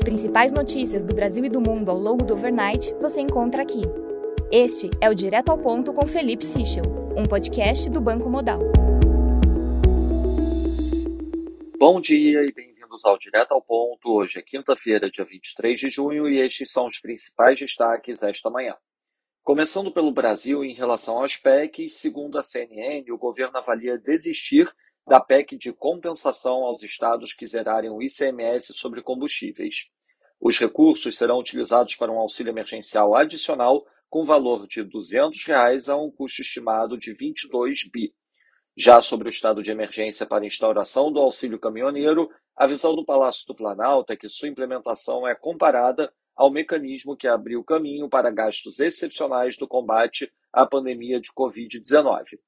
As principais notícias do Brasil e do mundo ao longo do overnight você encontra aqui. Este é o Direto ao Ponto com Felipe Sichel, um podcast do Banco Modal. Bom dia e bem-vindos ao Direto ao Ponto. Hoje é quinta-feira, dia 23 de junho, e estes são os principais destaques esta manhã. Começando pelo Brasil, em relação aos PECs, segundo a CNN, o governo avalia desistir da PEC de compensação aos estados que zerarem o ICMS sobre combustíveis. Os recursos serão utilizados para um auxílio emergencial adicional com valor de 200 reais a um custo estimado de 22 bi. Já sobre o estado de emergência para instauração do auxílio caminhoneiro, a visão do Palácio do Planalto é que sua implementação é comparada ao mecanismo que abriu caminho para gastos excepcionais do combate à pandemia de Covid-19.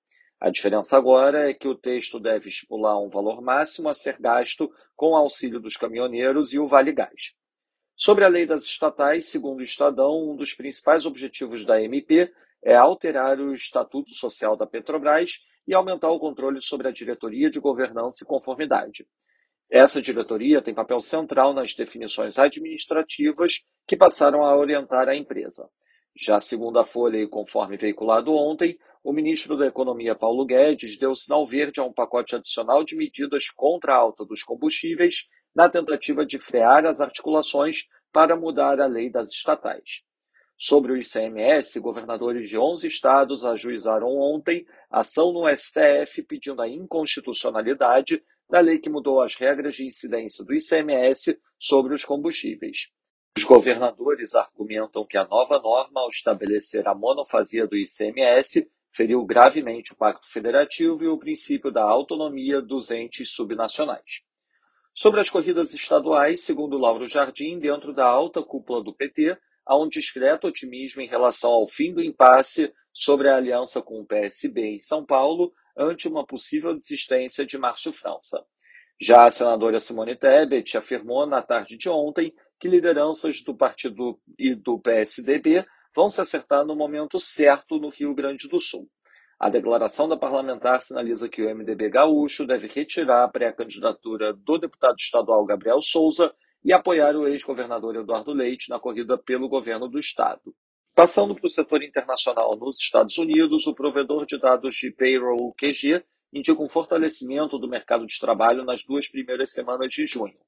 A diferença agora é que o texto deve estipular um valor máximo a ser gasto com auxílio dos caminhoneiros e o Vale Gás. Sobre a lei das estatais, segundo o Estadão, um dos principais objetivos da MP é alterar o estatuto social da Petrobras e aumentar o controle sobre a diretoria de governança e conformidade. Essa diretoria tem papel central nas definições administrativas que passaram a orientar a empresa. Já segundo a Folha e conforme veiculado ontem, o ministro da Economia Paulo Guedes deu sinal verde a um pacote adicional de medidas contra a alta dos combustíveis na tentativa de frear as articulações para mudar a lei das estatais. Sobre o ICMS, governadores de 11 estados ajuizaram ontem ação no STF pedindo a inconstitucionalidade da lei que mudou as regras de incidência do ICMS sobre os combustíveis. Os governadores argumentam que a nova norma, ao estabelecer a monofasia do ICMS, feriu gravemente o Pacto Federativo e o princípio da autonomia dos entes subnacionais. Sobre as corridas estaduais, segundo Lauro Jardim, dentro da alta cúpula do PT, há um discreto otimismo em relação ao fim do impasse sobre a aliança com o PSB em São Paulo ante uma possível desistência de Márcio França. Já a senadora Simone Tebet afirmou na tarde de ontem que lideranças do partido e do PSDB vão se acertar no momento certo no Rio Grande do Sul. A declaração da parlamentar sinaliza que o MDB gaúcho deve retirar a pré-candidatura do deputado estadual Gabriel Souza e apoiar o ex-governador Eduardo Leite na corrida pelo governo do estado. Passando para o setor internacional nos Estados Unidos, o provedor de dados de payroll QG indica um fortalecimento do mercado de trabalho nas duas primeiras semanas de junho.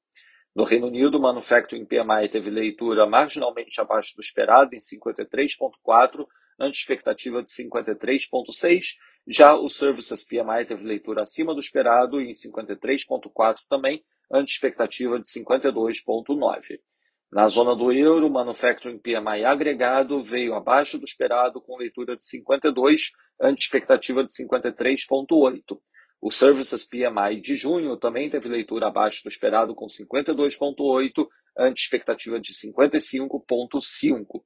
No Reino Unido, o Manufacturing PMI teve leitura marginalmente abaixo do esperado, em 53,4, ante expectativa de 53,6. Já o Services PMI teve leitura acima do esperado, em 53,4 também, ante expectativa de 52,9. Na zona do euro, o Manufacturing PMI agregado veio abaixo do esperado, com leitura de 52, ante expectativa de 53,8. O Services PMI de junho também teve leitura abaixo do esperado, com 52,8, ante expectativa de 55,5.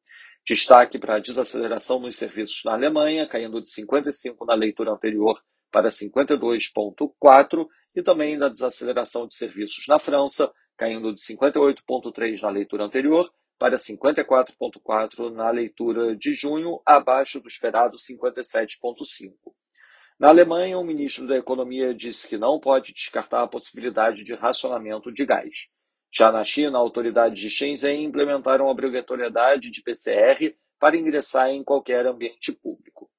Destaque para a desaceleração nos serviços na Alemanha, caindo de 55 na leitura anterior para 52,4, e também da desaceleração de serviços na França, caindo de 58,3 na leitura anterior para 54,4 na leitura de junho, abaixo do esperado 57,5. Na Alemanha, o ministro da Economia disse que não pode descartar a possibilidade de racionamento de gás. Já na China, autoridades de Shenzhen implementaram a obrigatoriedade de PCR para ingressar em qualquer ambiente público.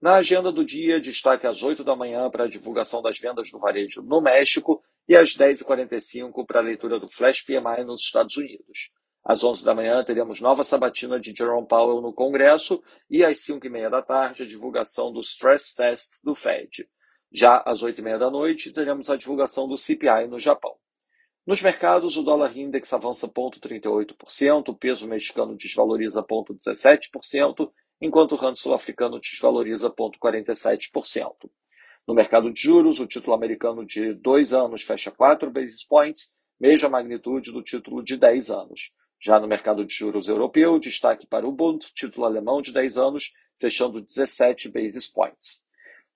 Na agenda do dia, destaque às 8 da manhã para a divulgação das vendas do varejo no México e às 10h45 para a leitura do Flash PMI nos Estados Unidos. Às 11 da manhã, teremos nova sabatina de Jerome Powell no Congresso e às 5 e meia da tarde, a divulgação do Stress Test do Fed. Já às 8 e meia da noite, teremos a divulgação do CPI no Japão. Nos mercados, o dólar index avança 0,38%, o peso mexicano desvaloriza 0,17%, enquanto o rand sul-africano desvaloriza 0,47%. No mercado de juros, o título americano de 2 anos fecha 4 basis points, mesma magnitude do título de 10 anos. Já no mercado de juros europeu, destaque para o Bund, título alemão de 10 anos, fechando 17 basis points.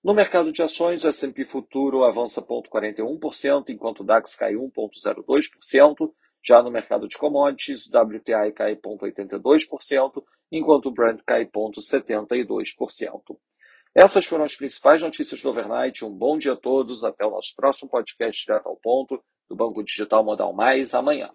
No mercado de ações, o S&P Futuro avança 0,41%, enquanto o DAX cai 1,02%. Já no mercado de commodities, o WTI cai 0,82%, enquanto o Brent cai 0,72%. Essas foram as principais notícias do Overnight. Um bom dia a todos. Até o nosso próximo podcast direto ao ponto do Banco Digital Modal Mais amanhã.